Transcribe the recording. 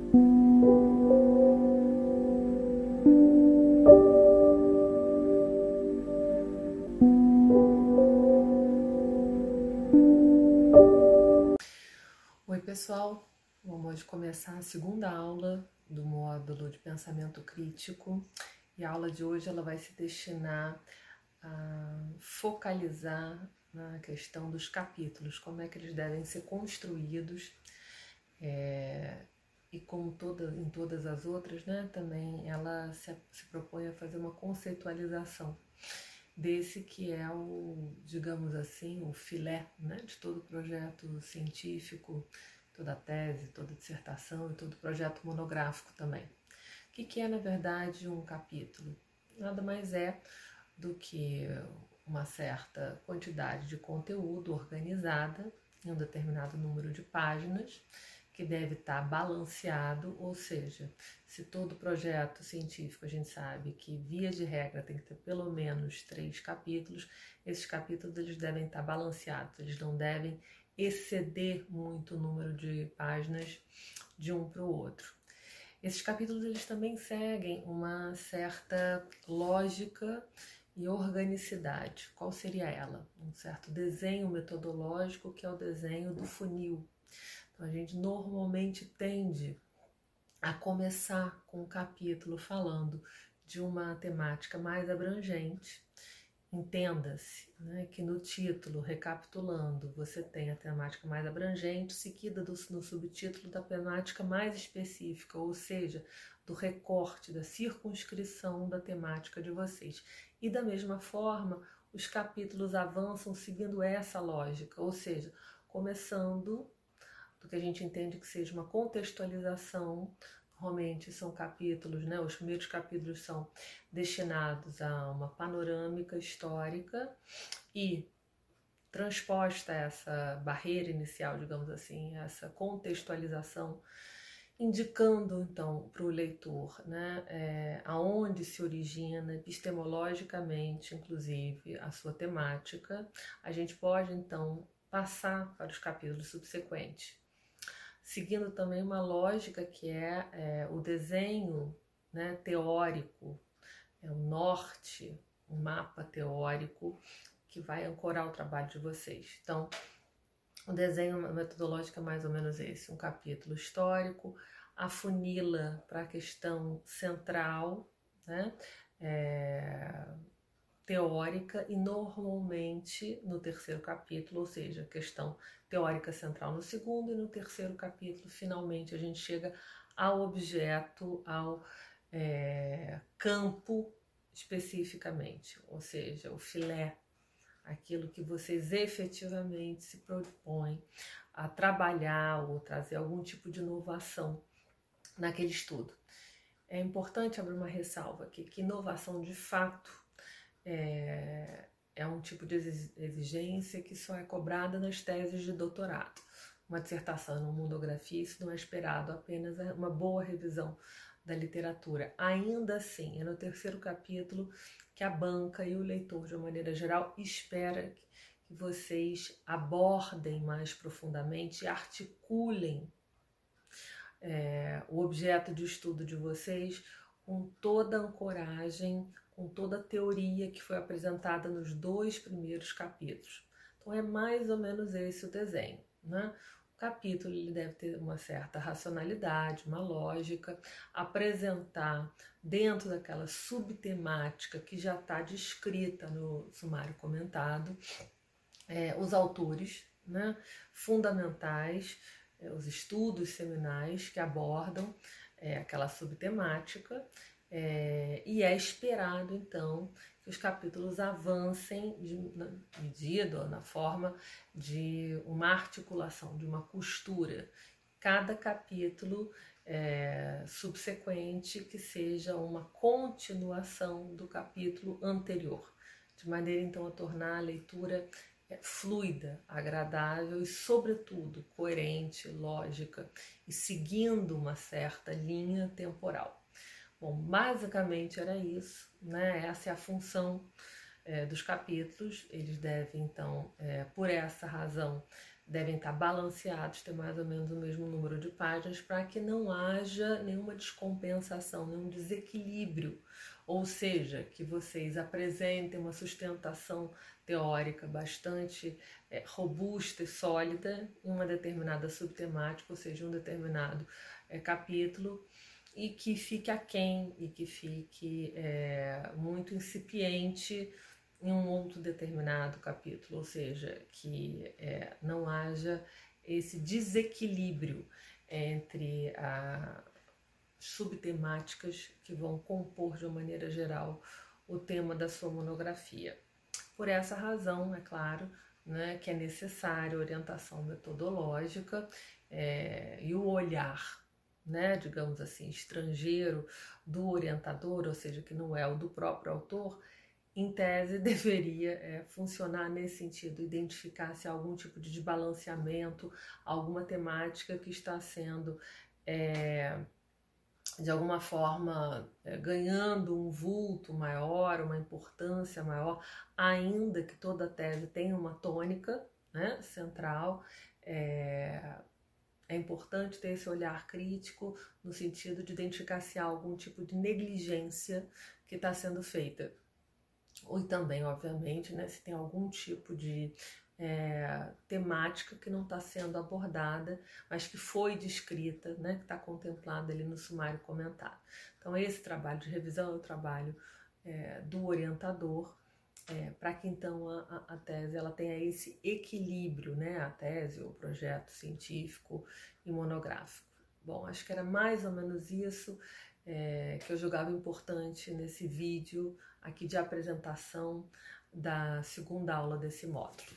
Oi, pessoal. Vamos começar a segunda aula do módulo de pensamento crítico. E a aula de hoje ela vai se destinar a focalizar na questão dos capítulos, como é que eles devem ser construídos. É, e como toda, em todas as outras, né, também ela se, se propõe a fazer uma conceitualização desse que é o, digamos assim, o filé né, de todo projeto científico, toda tese, toda dissertação e todo projeto monográfico também. O que, que é, na verdade, um capítulo? Nada mais é do que uma certa quantidade de conteúdo organizada em um determinado número de páginas que deve estar balanceado, ou seja, se todo projeto científico a gente sabe que via de regra tem que ter pelo menos três capítulos, esses capítulos eles devem estar balanceados, eles não devem exceder muito o número de páginas de um para o outro. Esses capítulos eles também seguem uma certa lógica e organicidade. Qual seria ela? Um certo desenho metodológico que é o desenho do funil. Então, a gente normalmente tende a começar com um capítulo falando de uma temática mais abrangente. Entenda-se né, que no título, recapitulando, você tem a temática mais abrangente, seguida do, no subtítulo da temática mais específica, ou seja, do recorte, da circunscrição da temática de vocês. E da mesma forma, os capítulos avançam seguindo essa lógica, ou seja, começando do que a gente entende que seja uma contextualização. Normalmente são capítulos, né? Os primeiros capítulos são destinados a uma panorâmica histórica e transposta essa barreira inicial, digamos assim, essa contextualização, indicando então para o leitor né, é, aonde se origina epistemologicamente, inclusive, a sua temática, a gente pode então passar para os capítulos subsequentes seguindo também uma lógica que é, é o desenho né, teórico, é o norte, um mapa teórico que vai ancorar o trabalho de vocês. Então, o desenho metodológico é mais ou menos esse: um capítulo histórico, afunila para a questão central, né? É, teórica e normalmente no terceiro capítulo, ou seja, questão teórica central no segundo e no terceiro capítulo, finalmente a gente chega ao objeto, ao é, campo especificamente, ou seja, o filé, aquilo que vocês efetivamente se propõem a trabalhar ou trazer algum tipo de inovação naquele estudo. É importante abrir uma ressalva aqui que inovação de fato é, é um tipo de exigência que só é cobrada nas teses de doutorado. Uma dissertação, uma monografia, isso não é esperado, apenas é uma boa revisão da literatura. Ainda assim, é no terceiro capítulo que a banca e o leitor, de uma maneira geral, espera que vocês abordem mais profundamente e articulem é, o objeto de estudo de vocês com toda a ancoragem com toda a teoria que foi apresentada nos dois primeiros capítulos. Então é mais ou menos esse o desenho, né? O capítulo ele deve ter uma certa racionalidade, uma lógica, apresentar dentro daquela subtemática que já está descrita no sumário comentado, é, os autores né, fundamentais, é, os estudos seminais que abordam é, aquela subtemática é, e é esperado, então, que os capítulos avancem de, na medida, na forma de uma articulação, de uma costura. Cada capítulo é, subsequente que seja uma continuação do capítulo anterior, de maneira então a tornar a leitura é, fluida, agradável e, sobretudo, coerente, lógica e seguindo uma certa linha temporal. Bom, basicamente era isso, né? Essa é a função é, dos capítulos. Eles devem, então, é, por essa razão, devem estar balanceados, ter mais ou menos o mesmo número de páginas, para que não haja nenhuma descompensação, nenhum desequilíbrio. Ou seja, que vocês apresentem uma sustentação teórica bastante é, robusta e sólida em uma determinada subtemática, ou seja, um determinado é, capítulo, e que fique aquém e que fique é, muito incipiente em um outro determinado capítulo, ou seja, que é, não haja esse desequilíbrio entre as subtemáticas que vão compor de uma maneira geral o tema da sua monografia. Por essa razão, é claro, né, que é necessária orientação metodológica é, e o olhar, né, digamos assim, estrangeiro do orientador, ou seja, que não é o do próprio autor, em tese, deveria é, funcionar nesse sentido, identificar se há algum tipo de desbalanceamento, alguma temática que está sendo, é, de alguma forma, é, ganhando um vulto maior, uma importância maior, ainda que toda tese tenha uma tônica né, central. É, importante ter esse olhar crítico no sentido de identificar se há algum tipo de negligência que está sendo feita ou também, obviamente, né, se tem algum tipo de é, temática que não está sendo abordada, mas que foi descrita, né, que está contemplada ali no sumário comentado. Então, esse trabalho de revisão é o trabalho é, do orientador, é, para que então a, a, tese ela tenha esse equilíbrio, né, a tese, o projeto científico e monográfico. Bom, acho que era mais ou menos isso é, que eu julgava importante nesse vídeo aqui de apresentação da segunda aula desse módulo.